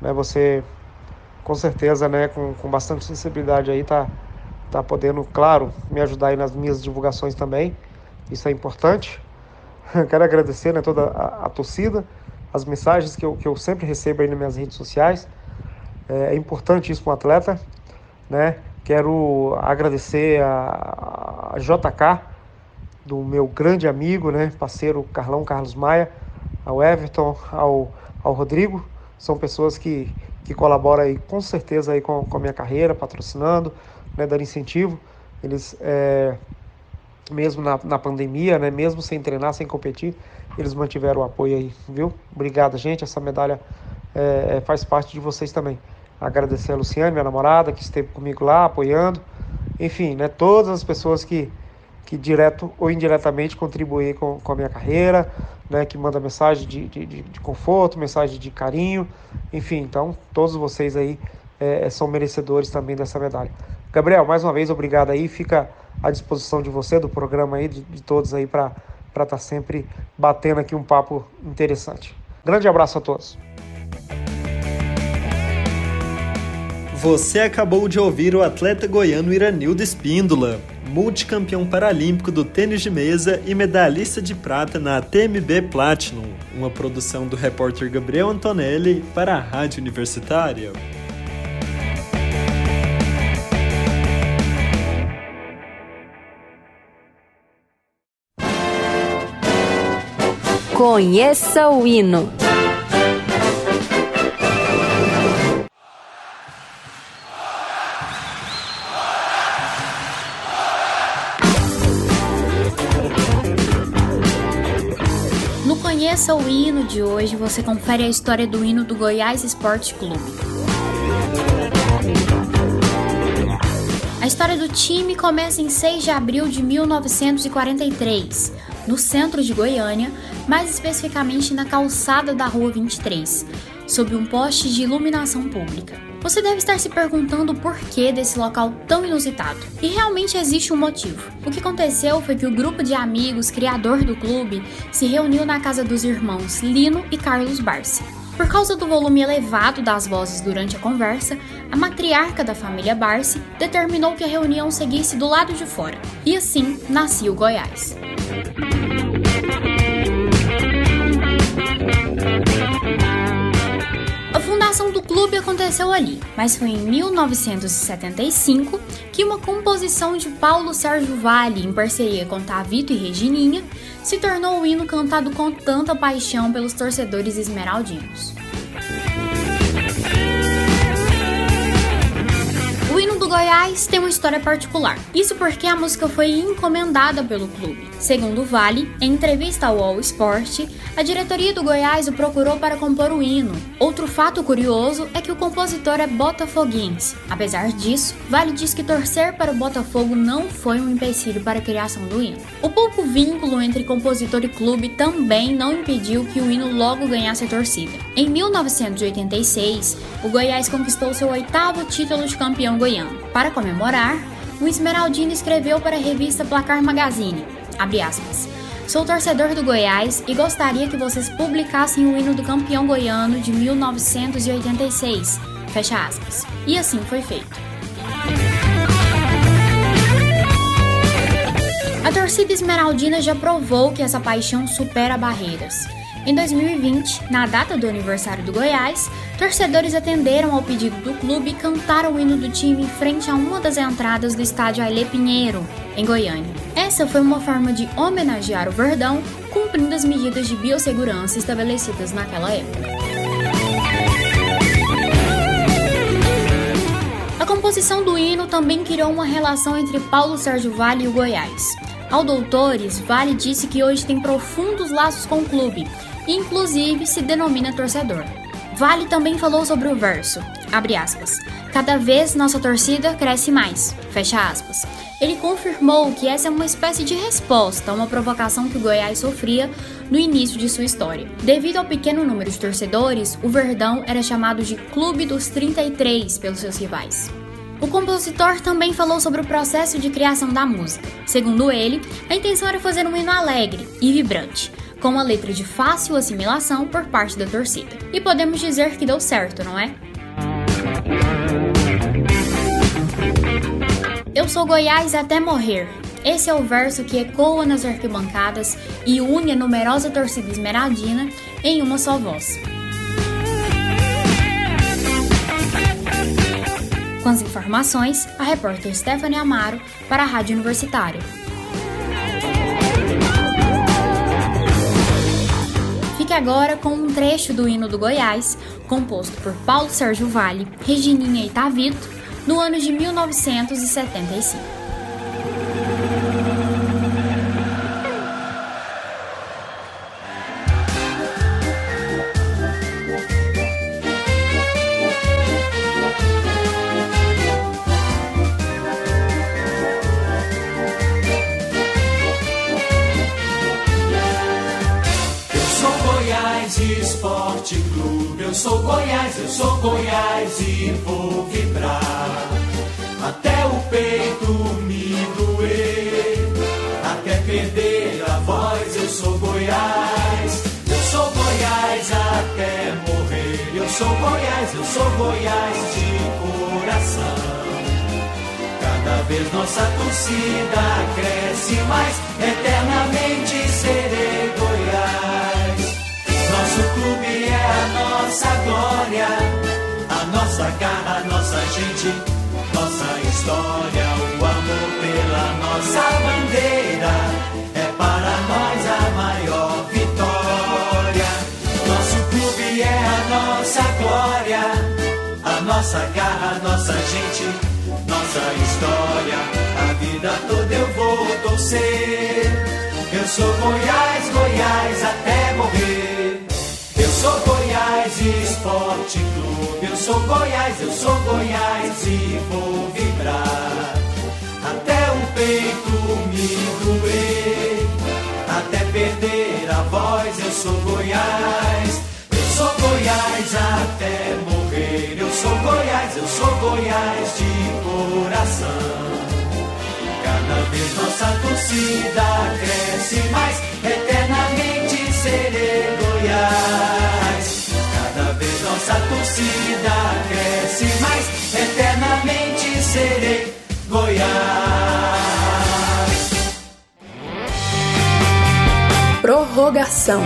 Né, você, com certeza, né, com, com bastante sensibilidade aí, tá, tá podendo, claro, me ajudar aí nas minhas divulgações também. Isso é importante. Quero agradecer né, toda a, a torcida as mensagens que eu, que eu sempre recebo aí nas minhas redes sociais. É, é importante isso para um atleta, né? Quero agradecer a, a JK, do meu grande amigo, né, parceiro Carlão Carlos Maia, ao Everton, ao, ao Rodrigo. São pessoas que, que colaboram aí com certeza aí com, com a minha carreira, patrocinando, né, dando incentivo. Eles, é, mesmo na, na pandemia, né, mesmo sem treinar, sem competir, eles mantiveram o apoio aí, viu? Obrigado, gente. Essa medalha é, é, faz parte de vocês também. Agradecer a Luciane, minha namorada, que esteve comigo lá, apoiando. Enfim, né, todas as pessoas que, que direto ou indiretamente contribuem com, com a minha carreira, né, que manda mensagem de, de, de conforto, mensagem de carinho. Enfim, então, todos vocês aí é, são merecedores também dessa medalha. Gabriel, mais uma vez, obrigado aí. Fica à disposição de você, do programa aí, de, de todos aí, para para estar tá sempre batendo aqui um papo interessante. Grande abraço a todos. Você acabou de ouvir o atleta goiano Iranildo Espíndola, multicampeão paralímpico do tênis de mesa e medalhista de prata na TMB Platinum, uma produção do repórter Gabriel Antonelli para a Rádio Universitária. Conheça o hino. Conheça o Hino de hoje, você confere a história do hino do Goiás Esporte Clube. A história do time começa em 6 de abril de 1943, no centro de Goiânia, mais especificamente na calçada da Rua 23, sob um poste de iluminação pública. Você deve estar se perguntando o porquê desse local tão inusitado. E realmente existe um motivo. O que aconteceu foi que o grupo de amigos criador do clube se reuniu na casa dos irmãos Lino e Carlos Barsi. Por causa do volume elevado das vozes durante a conversa, a matriarca da família Barsi determinou que a reunião seguisse do lado de fora. E assim nascia o Goiás. Fundação do clube aconteceu ali, mas foi em 1975 que uma composição de Paulo Sérgio Vale, em parceria com Tavito e Regininha, se tornou o hino cantado com tanta paixão pelos torcedores esmeraldinos. Goiás tem uma história particular. Isso porque a música foi encomendada pelo clube. Segundo Vale, em entrevista ao All Sport, a diretoria do Goiás o procurou para compor o hino. Outro fato curioso é que o compositor é botafoguense. Apesar disso, Vale diz que torcer para o Botafogo não foi um empecilho para a criação do hino. O pouco vínculo entre compositor e clube também não impediu que o hino logo ganhasse a torcida. Em 1986, o Goiás conquistou seu oitavo título de campeão goiano. Para comemorar, o Esmeraldino escreveu para a revista Placar Magazine, aspas, Sou torcedor do Goiás e gostaria que vocês publicassem o hino do campeão goiano de 1986. Fecha aspas. E assim foi feito. A torcida esmeraldina já provou que essa paixão supera barreiras. Em 2020, na data do aniversário do Goiás, torcedores atenderam ao pedido do clube e cantaram o hino do time em frente a uma das entradas do estádio Ailê Pinheiro, em Goiânia. Essa foi uma forma de homenagear o Verdão cumprindo as medidas de biossegurança estabelecidas naquela época. A composição do hino também criou uma relação entre Paulo Sérgio Vale e o Goiás. Ao Doutores, Vale disse que hoje tem profundos laços com o clube inclusive, se denomina torcedor. Vale também falou sobre o verso, abre aspas, cada vez nossa torcida cresce mais, fecha aspas. Ele confirmou que essa é uma espécie de resposta a uma provocação que o Goiás sofria no início de sua história. Devido ao pequeno número de torcedores, o Verdão era chamado de Clube dos 33 pelos seus rivais. O compositor também falou sobre o processo de criação da música. Segundo ele, a intenção era fazer um hino alegre e vibrante, com uma letra de fácil assimilação por parte da torcida. E podemos dizer que deu certo, não é? Eu sou Goiás até morrer. Esse é o verso que ecoa nas arquibancadas e une a numerosa torcida esmeraldina em uma só voz. Com as informações, a repórter Stephanie Amaro para a Rádio Universitária. Fique agora com um trecho do hino do Goiás, composto por Paulo Sérgio Vale, Regininha e Tavito, no ano de 1975. Sou Goiás, eu sou Goiás de coração. Cada vez nossa torcida cresce mais, eternamente serei Goiás. Nosso clube é a nossa glória, a nossa garra, a nossa gente, nossa história, o amor pela nossa bandeira nossa glória, a nossa garra, a nossa gente, nossa história, a vida toda eu vou torcer. Eu sou Goiás, Goiás até morrer. Eu sou Goiás Esporte Clube. Eu sou Goiás, eu sou Goiás e vou vibrar. Até o peito me doer. Até perder a voz, eu sou Goiás. Sou Goiás até morrer. Eu sou Goiás, eu sou Goiás de coração. Cada vez nossa torcida cresce mais, eternamente serei Goiás. Cada vez nossa torcida cresce mais, eternamente serei Goiás. Prorrogação.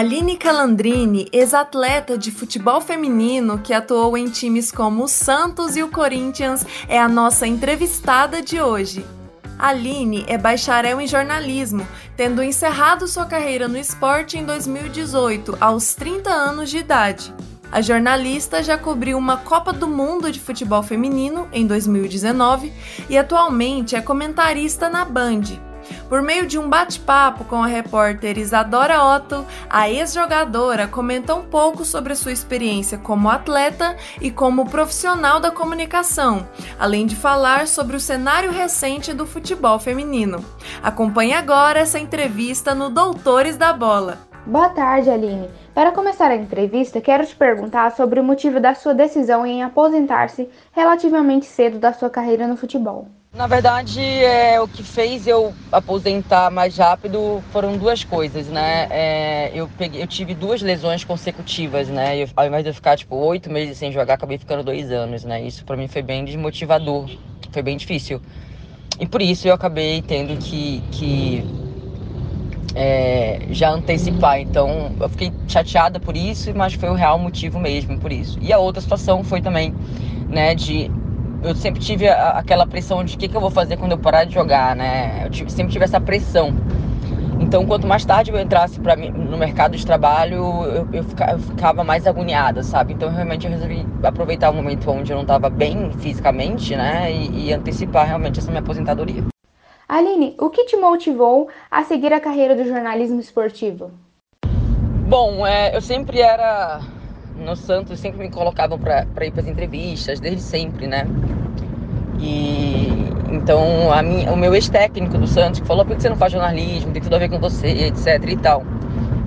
Aline Calandrini, ex-atleta de futebol feminino que atuou em times como o Santos e o Corinthians, é a nossa entrevistada de hoje. Aline é bacharel em jornalismo, tendo encerrado sua carreira no esporte em 2018, aos 30 anos de idade. A jornalista já cobriu uma Copa do Mundo de Futebol Feminino em 2019 e atualmente é comentarista na Band. Por meio de um bate-papo com a repórter Isadora Otto, a ex-jogadora comenta um pouco sobre a sua experiência como atleta e como profissional da comunicação, além de falar sobre o cenário recente do futebol feminino. Acompanhe agora essa entrevista no Doutores da Bola. Boa tarde, Aline. Para começar a entrevista, quero te perguntar sobre o motivo da sua decisão em aposentar-se relativamente cedo da sua carreira no futebol. Na verdade, é, o que fez eu aposentar mais rápido foram duas coisas, né? É, eu, peguei, eu tive duas lesões consecutivas, né? Eu, ao invés de eu ficar, tipo, oito meses sem jogar, acabei ficando dois anos, né? Isso para mim foi bem desmotivador, foi bem difícil. E por isso eu acabei tendo que, que é, já antecipar. Então eu fiquei chateada por isso, mas foi o real motivo mesmo por isso. E a outra situação foi também, né, de eu sempre tive a, aquela pressão de o que, que eu vou fazer quando eu parar de jogar, né? Eu tive, sempre tive essa pressão. Então, quanto mais tarde eu entrasse pra mim, no mercado de trabalho, eu, eu, ficava, eu, ficava, mais agoniada, sabe? Então, realmente, eu resolvi aproveitar o momento onde eu não estava bem fisicamente, né? E, e antecipar realmente essa minha aposentadoria. Aline, o que te motivou a seguir a carreira do jornalismo esportivo? Bom, é, eu sempre era no Santos, sempre me colocavam para ir para as entrevistas, desde sempre, né? E então a minha, o meu ex-técnico do Santos que falou: por que você não faz jornalismo? Tem tudo a ver com você, etc e tal.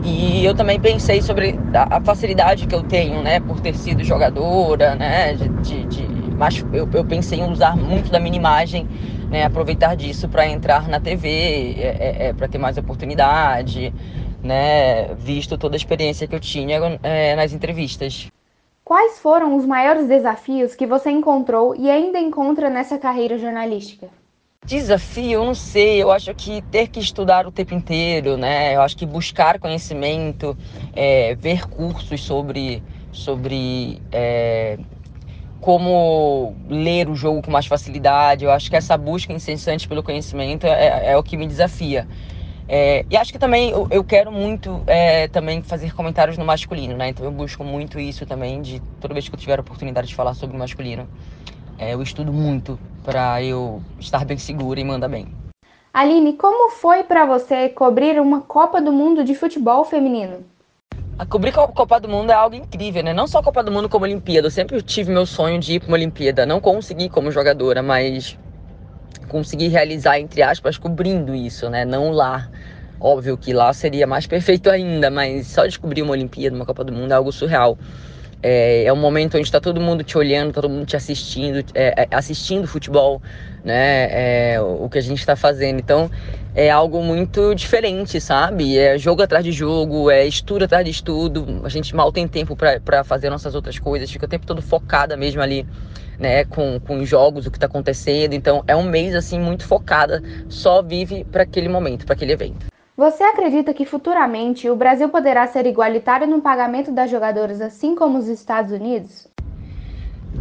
E eu também pensei sobre a, facilidade que eu tenho, né, por ter sido jogadora, né, de, de, de mas eu, eu pensei em usar muito da minha imagem né, aproveitar disso para entrar na TV, é, é, é para ter mais oportunidade, né, visto toda a experiência que eu tinha é, nas entrevistas. Quais foram os maiores desafios que você encontrou e ainda encontra nessa carreira jornalística? Desafio, eu não sei, eu acho que ter que estudar o tempo inteiro, né? Eu acho que buscar conhecimento, é, ver cursos sobre, sobre é, como ler o jogo com mais facilidade. Eu acho que essa busca incessante pelo conhecimento é, é o que me desafia. É, e acho que também eu, eu quero muito é, também fazer comentários no masculino, né? Então eu busco muito isso também, de toda vez que eu tiver a oportunidade de falar sobre o masculino, é, eu estudo muito para eu estar bem segura e mandar bem. Aline, como foi para você cobrir uma Copa do Mundo de futebol feminino? A cobrir a Copa do Mundo é algo incrível, né? Não só a Copa do Mundo como Olimpíada. Eu sempre tive meu sonho de ir para uma Olimpíada. Não consegui como jogadora, mas consegui realizar, entre aspas, cobrindo isso, né? Não lá. Óbvio que lá seria mais perfeito ainda, mas só descobrir uma Olimpíada, uma Copa do Mundo é algo surreal. É, é um momento onde está todo mundo te olhando, todo mundo te assistindo, é, é assistindo futebol, né? É, o que a gente está fazendo. Então é algo muito diferente, sabe? É jogo atrás de jogo, é estudo atrás de estudo. A gente mal tem tempo para fazer nossas outras coisas, fica o tempo todo focada mesmo ali, né? Com, com os jogos, o que está acontecendo. Então é um mês assim muito focada, só vive para aquele momento, para aquele evento. Você acredita que futuramente o Brasil poderá ser igualitário no pagamento das jogadoras, assim como os Estados Unidos?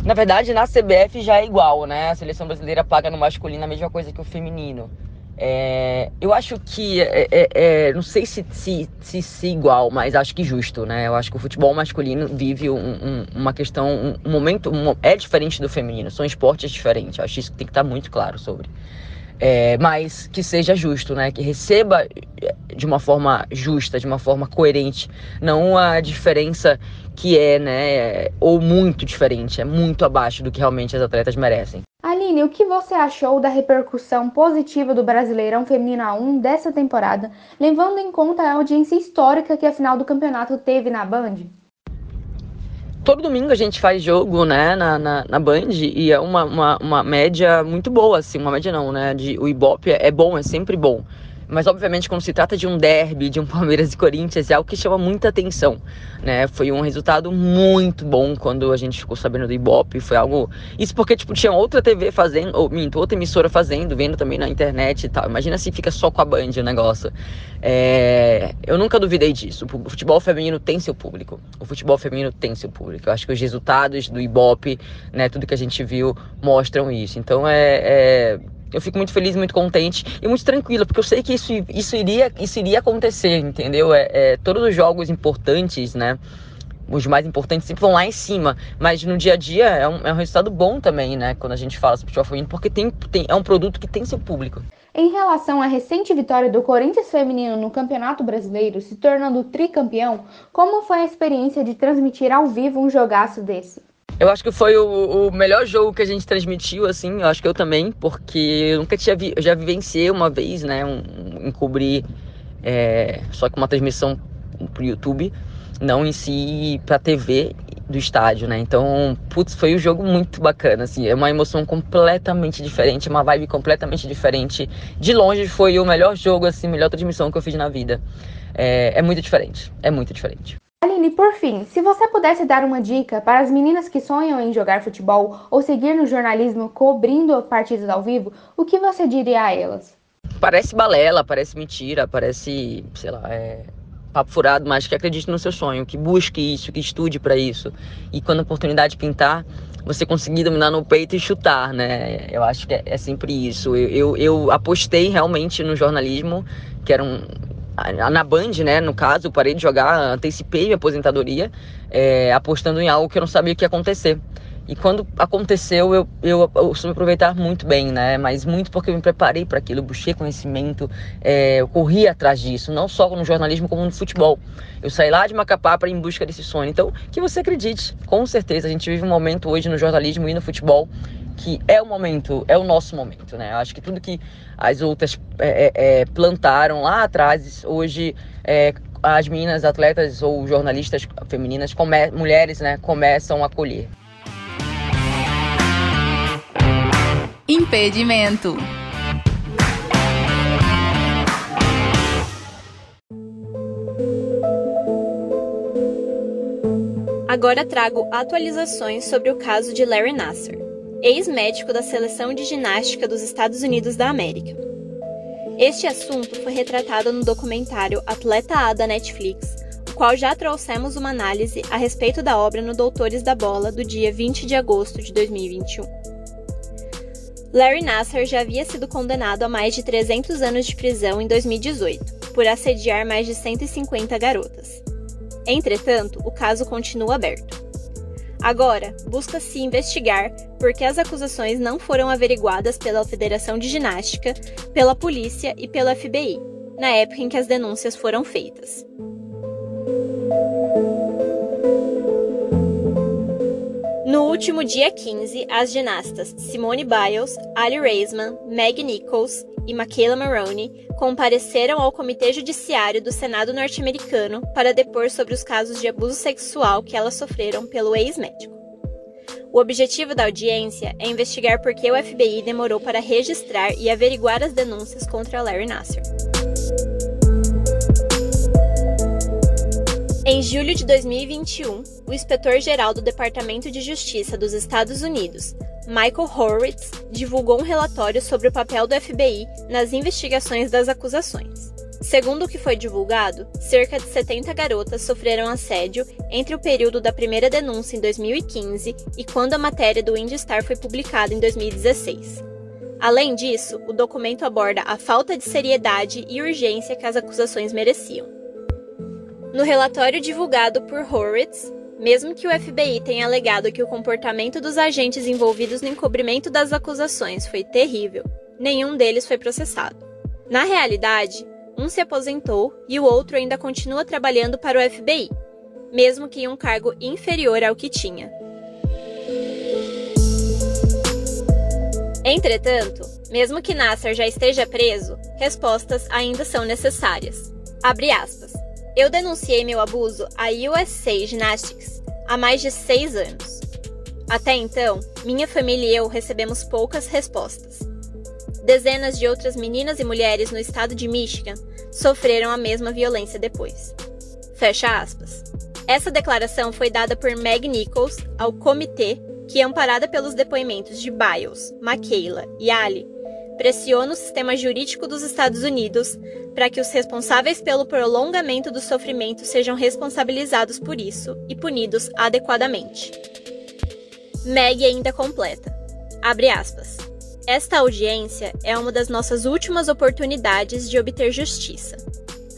Na verdade, na CBF já é igual, né? A seleção brasileira paga no masculino a mesma coisa que o feminino. É, eu acho que, é, é, é, não sei se, se, se, se, igual, mas acho que justo, né? Eu acho que o futebol masculino vive um, um, uma questão, um, um momento, é diferente do feminino, são esportes diferentes. Acho que isso tem que estar muito claro sobre. É, mas que seja justo, né? Que receba é, de uma forma justa, de uma forma coerente, não a diferença que é, né? Ou muito diferente, é muito abaixo do que realmente as atletas merecem. Aline, o que você achou da repercussão positiva do Brasileirão Feminino A1 dessa temporada, levando em conta a audiência histórica que a final do campeonato teve na Band? Todo domingo a gente faz jogo, né, na, na, na Band, e é uma, uma, uma, média muito boa, assim, uma média não, né, de, o Ibope é bom, é sempre bom. Mas, obviamente, quando se trata de um derby, de um Palmeiras e Corinthians, é algo que chama muita atenção, né? Foi um resultado muito bom quando a gente ficou sabendo do Ibope. Foi algo... Isso porque, tipo, tinha outra TV fazendo, ou minto, outra emissora fazendo, vendo também na internet e tal. Imagina se fica só com a Band o negócio. É... Eu nunca duvidei disso. O futebol feminino tem seu público. O futebol feminino tem seu público. Eu acho que os resultados do Ibope, né, tudo que a gente viu, mostram isso. Então, é... é eu fico muito feliz, muito contente e muito tranquila, porque eu sei que isso, isso, iria, isso iria acontecer, entendeu? É, é, todos os jogos importantes, né? Os mais importantes sempre vão lá em cima, mas no dia a dia é um, é um resultado bom também, né? Quando a gente fala sobre futebol feminino, porque tem, tem, é um produto que tem seu público. Em relação à recente vitória do Corinthians Feminino no Campeonato Brasileiro, se tornando tricampeão, como foi a experiência de transmitir ao vivo um jogaço desse? Eu acho que foi o, o, melhor jogo que a gente transmitiu, assim, eu acho que eu também, porque eu nunca tinha vi, eu já vivenciei uma vez, né, um, encobrir é, só que uma transmissão pro YouTube, não em si pra TV do estádio, né, então, putz, foi um jogo muito bacana, assim, é uma emoção completamente diferente, uma vibe completamente diferente, de longe foi o melhor jogo, assim, melhor transmissão que eu fiz na vida, é, é muito diferente, é muito diferente. Aline, por fim, se você pudesse dar uma dica para as meninas que sonham em jogar futebol ou seguir no jornalismo cobrindo partidas ao vivo, o que você diria a elas? parece balela, parece mentira, parece, sei lá, é papo furado, mas que acredite no seu sonho, que busque isso, que estude para isso. E quando a oportunidade pintar, você conseguir dominar no peito e chutar, né? Eu acho que é, é sempre isso. Eu, eu, eu, apostei realmente no jornalismo, que era um. Na Band, né? No caso, parei de jogar, antecipei minha aposentadoria, é, apostando em algo que eu não sabia o que ia acontecer. E quando aconteceu, eu, eu, eu soube aproveitar muito bem, né? Mas muito porque eu me preparei para aquilo, eu busquei conhecimento, é, eu corri atrás disso, não só no jornalismo, como no futebol. Eu saí lá de Macapá para ir em busca desse sonho. Então, que você acredite, com certeza. A gente vive um momento hoje no jornalismo e no futebol que é o momento, é o nosso momento, né? Eu acho que tudo que as outras é, é, é plantaram lá atrás, hoje é, as meninas atletas ou jornalistas femininas, mulheres, né, começam a colher. Impedimento. Agora trago atualizações sobre o caso de Larry Nasser, ex-médico da seleção de ginástica dos Estados Unidos da América. Este assunto foi retratado no documentário Atleta A da Netflix, o qual já trouxemos uma análise a respeito da obra no Doutores da Bola do dia 20 de agosto de 2021. Larry Nassar já havia sido condenado a mais de 300 anos de prisão em 2018, por assediar mais de 150 garotas. Entretanto, o caso continua aberto. Agora, busca-se investigar por que as acusações não foram averiguadas pela Federação de Ginástica, pela polícia e pela FBI, na época em que as denúncias foram feitas. No último dia 15, as ginastas Simone Biles, Ali Raisman, Meg Nichols e Michaela Maroney compareceram ao Comitê Judiciário do Senado norte-americano para depor sobre os casos de abuso sexual que elas sofreram pelo ex-médico. O objetivo da audiência é investigar por que o FBI demorou para registrar e averiguar as denúncias contra Larry Nasser. Em julho de 2021, o inspetor-geral do Departamento de Justiça dos Estados Unidos, Michael Horwitz, divulgou um relatório sobre o papel do FBI nas investigações das acusações. Segundo o que foi divulgado, cerca de 70 garotas sofreram assédio entre o período da primeira denúncia em 2015 e quando a matéria do IndyStar foi publicada em 2016. Além disso, o documento aborda a falta de seriedade e urgência que as acusações mereciam. No relatório divulgado por Horwitz, mesmo que o FBI tenha alegado que o comportamento dos agentes envolvidos no encobrimento das acusações foi terrível, nenhum deles foi processado. Na realidade, um se aposentou e o outro ainda continua trabalhando para o FBI, mesmo que em um cargo inferior ao que tinha. Entretanto, mesmo que Nasser já esteja preso, respostas ainda são necessárias. Abre aspas. Eu denunciei meu abuso à USA Gymnastics há mais de seis anos. Até então, minha família e eu recebemos poucas respostas. Dezenas de outras meninas e mulheres no estado de Michigan sofreram a mesma violência depois. Fecha aspas. Essa declaração foi dada por Meg Nichols ao comitê que, amparada pelos depoimentos de Biles, Michaela e Ali, pressiona o sistema jurídico dos Estados Unidos para que os responsáveis pelo prolongamento do sofrimento sejam responsabilizados por isso e punidos adequadamente. Meg ainda completa. Abre aspas. Esta audiência é uma das nossas últimas oportunidades de obter justiça.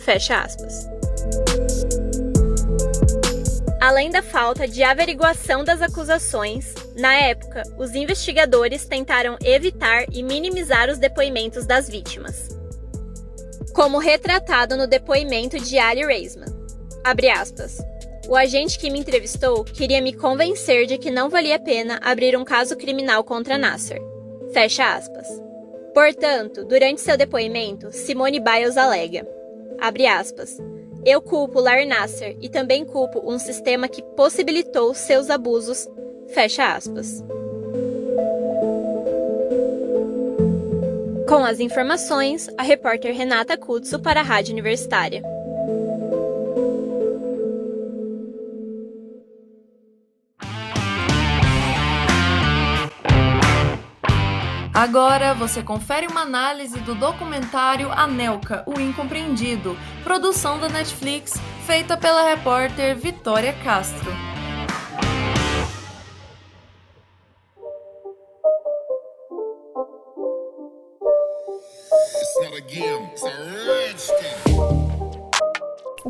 Fecha aspas. Além da falta de averiguação das acusações, na época, os investigadores tentaram evitar e minimizar os depoimentos das vítimas como retratado no depoimento de Ali Reisman. Abre aspas. O agente que me entrevistou queria me convencer de que não valia a pena abrir um caso criminal contra Nasser. Fecha aspas. Portanto, durante seu depoimento, Simone Biles alega, abre aspas, eu culpo Larry Nasser e também culpo um sistema que possibilitou seus abusos, fecha aspas. Com as informações, a repórter Renata Kutsu para a Rádio Universitária. Agora você confere uma análise do documentário Anelka, o Incompreendido, produção da Netflix, feita pela repórter Vitória Castro.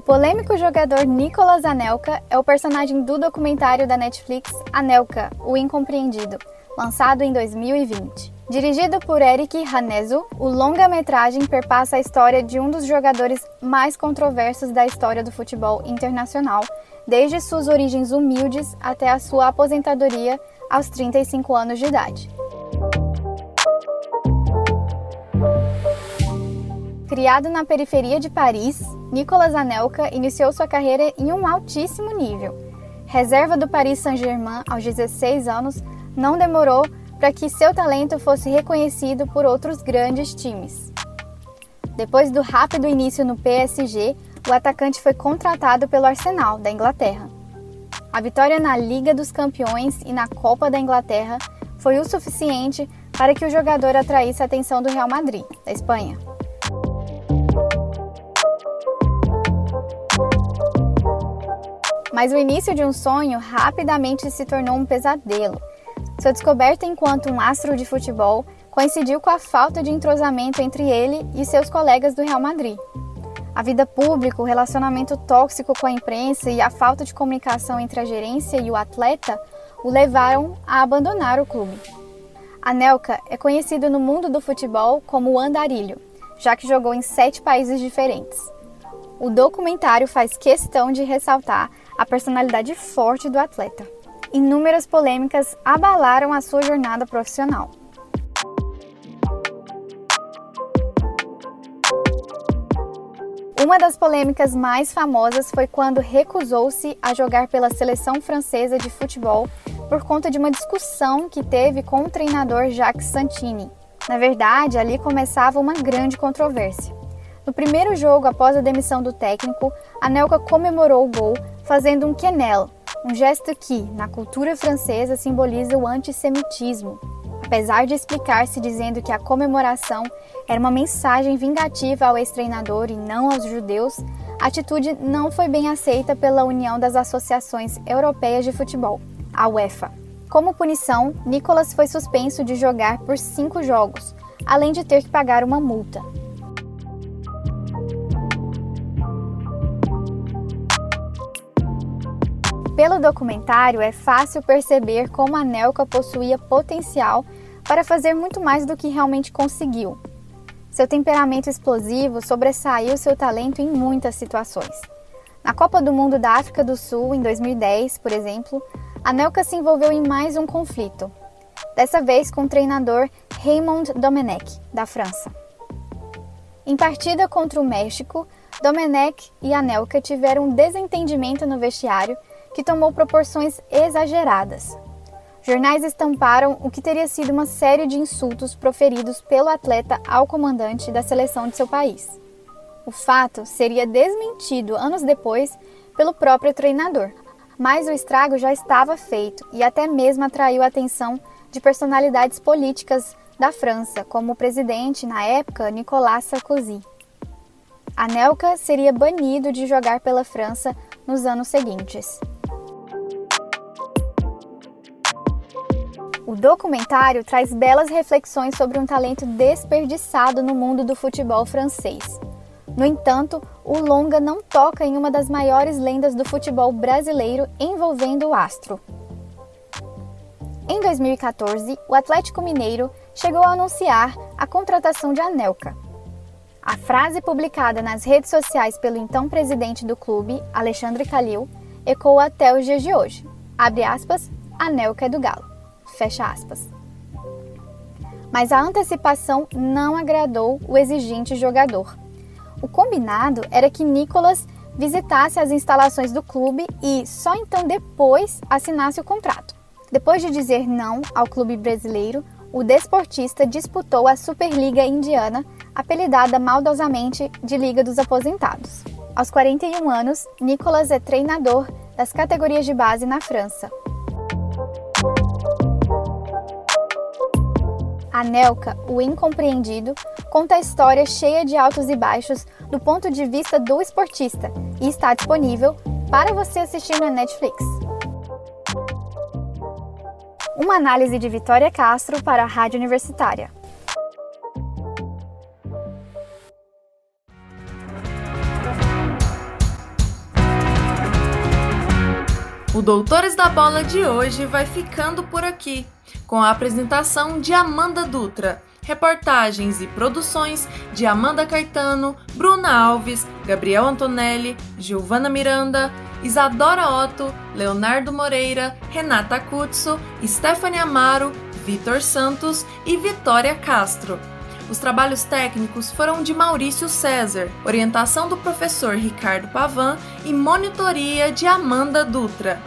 Polêmico jogador Nicolas Anelka é o personagem do documentário da Netflix Anelka, o Incompreendido, lançado em 2020. Dirigido por Eric Hanezo, o longa-metragem perpassa a história de um dos jogadores mais controversos da história do futebol internacional, desde suas origens humildes até a sua aposentadoria aos 35 anos de idade. Criado na periferia de Paris, Nicolas Anelka iniciou sua carreira em um altíssimo nível. Reserva do Paris Saint-Germain aos 16 anos, não demorou para que seu talento fosse reconhecido por outros grandes times. Depois do rápido início no PSG, o atacante foi contratado pelo Arsenal, da Inglaterra. A vitória na Liga dos Campeões e na Copa da Inglaterra foi o suficiente para que o jogador atraísse a atenção do Real Madrid, da Espanha. Mas o início de um sonho rapidamente se tornou um pesadelo sua descoberta enquanto um astro de futebol coincidiu com a falta de entrosamento entre ele e seus colegas do Real Madrid. A vida pública, o relacionamento tóxico com a imprensa e a falta de comunicação entre a gerência e o atleta o levaram a abandonar o clube. Anelka é conhecido no mundo do futebol como o andarilho, já que jogou em sete países diferentes. O documentário faz questão de ressaltar a personalidade forte do atleta inúmeras polêmicas abalaram a sua jornada profissional. Uma das polêmicas mais famosas foi quando recusou-se a jogar pela seleção francesa de futebol por conta de uma discussão que teve com o treinador Jacques Santini. Na verdade, ali começava uma grande controvérsia. No primeiro jogo após a demissão do técnico, Anelka comemorou o gol fazendo um quenelle, um gesto que, na cultura francesa, simboliza o antissemitismo. Apesar de explicar-se dizendo que a comemoração era uma mensagem vingativa ao ex-treinador e não aos judeus, a atitude não foi bem aceita pela União das Associações Europeias de Futebol, a UEFA. Como punição, Nicolas foi suspenso de jogar por cinco jogos, além de ter que pagar uma multa. Pelo documentário, é fácil perceber como a Nelka possuía potencial para fazer muito mais do que realmente conseguiu. Seu temperamento explosivo sobressaiu seu talento em muitas situações. Na Copa do Mundo da África do Sul, em 2010, por exemplo, a Nelka se envolveu em mais um conflito, dessa vez com o treinador Raymond Domenech, da França. Em partida contra o México, Domenech e Anelka tiveram um desentendimento no vestiário que tomou proporções exageradas. Jornais estamparam o que teria sido uma série de insultos proferidos pelo atleta ao comandante da seleção de seu país. O fato seria desmentido anos depois pelo próprio treinador, mas o estrago já estava feito e até mesmo atraiu a atenção de personalidades políticas da França, como o presidente, na época, Nicolas Sarkozy. Anelka seria banido de jogar pela França nos anos seguintes. O documentário traz belas reflexões sobre um talento desperdiçado no mundo do futebol francês. No entanto, o longa não toca em uma das maiores lendas do futebol brasileiro envolvendo o astro. Em 2014, o Atlético Mineiro chegou a anunciar a contratação de Anelka. A frase publicada nas redes sociais pelo então presidente do clube, Alexandre Calil, ecoa até os dias de hoje. Abre aspas, Anelka é do Galo. Fecha aspas. Mas a antecipação não agradou o exigente jogador. O combinado era que Nicolas visitasse as instalações do clube e só então depois assinasse o contrato. Depois de dizer não ao clube brasileiro, o desportista disputou a Superliga Indiana, apelidada maldosamente de Liga dos Aposentados. Aos 41 anos, Nicolas é treinador das categorias de base na França. A Nelka, o incompreendido, conta a história cheia de altos e baixos do ponto de vista do esportista e está disponível para você assistir na Netflix. Uma análise de Vitória Castro para a Rádio Universitária. O Doutores da Bola de hoje vai ficando por aqui com a apresentação de Amanda Dutra, reportagens e produções de Amanda Caetano, Bruna Alves, Gabriel Antonelli, Giovana Miranda, Isadora Otto, Leonardo Moreira, Renata Cutso, Stephanie Amaro, Vitor Santos e Vitória Castro. Os trabalhos técnicos foram de Maurício César, orientação do professor Ricardo Pavan e monitoria de Amanda Dutra.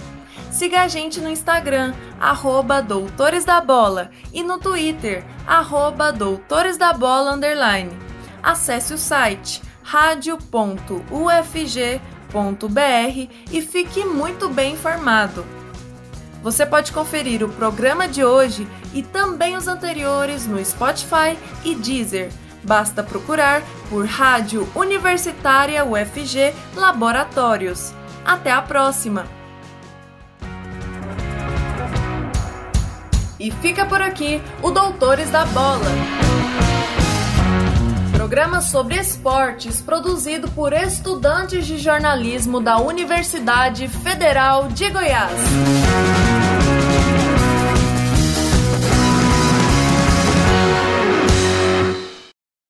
Siga a gente no Instagram, arroba Doutores da Bola, e no Twitter, arroba Doutores da Bola underline. Acesse o site radio.ufg.br e fique muito bem informado. Você pode conferir o programa de hoje e também os anteriores no Spotify e Deezer. Basta procurar por Rádio Universitária UFG Laboratórios. Até a próxima! E fica por aqui o Doutores da Bola. Programa sobre esportes produzido por estudantes de jornalismo da Universidade Federal de Goiás.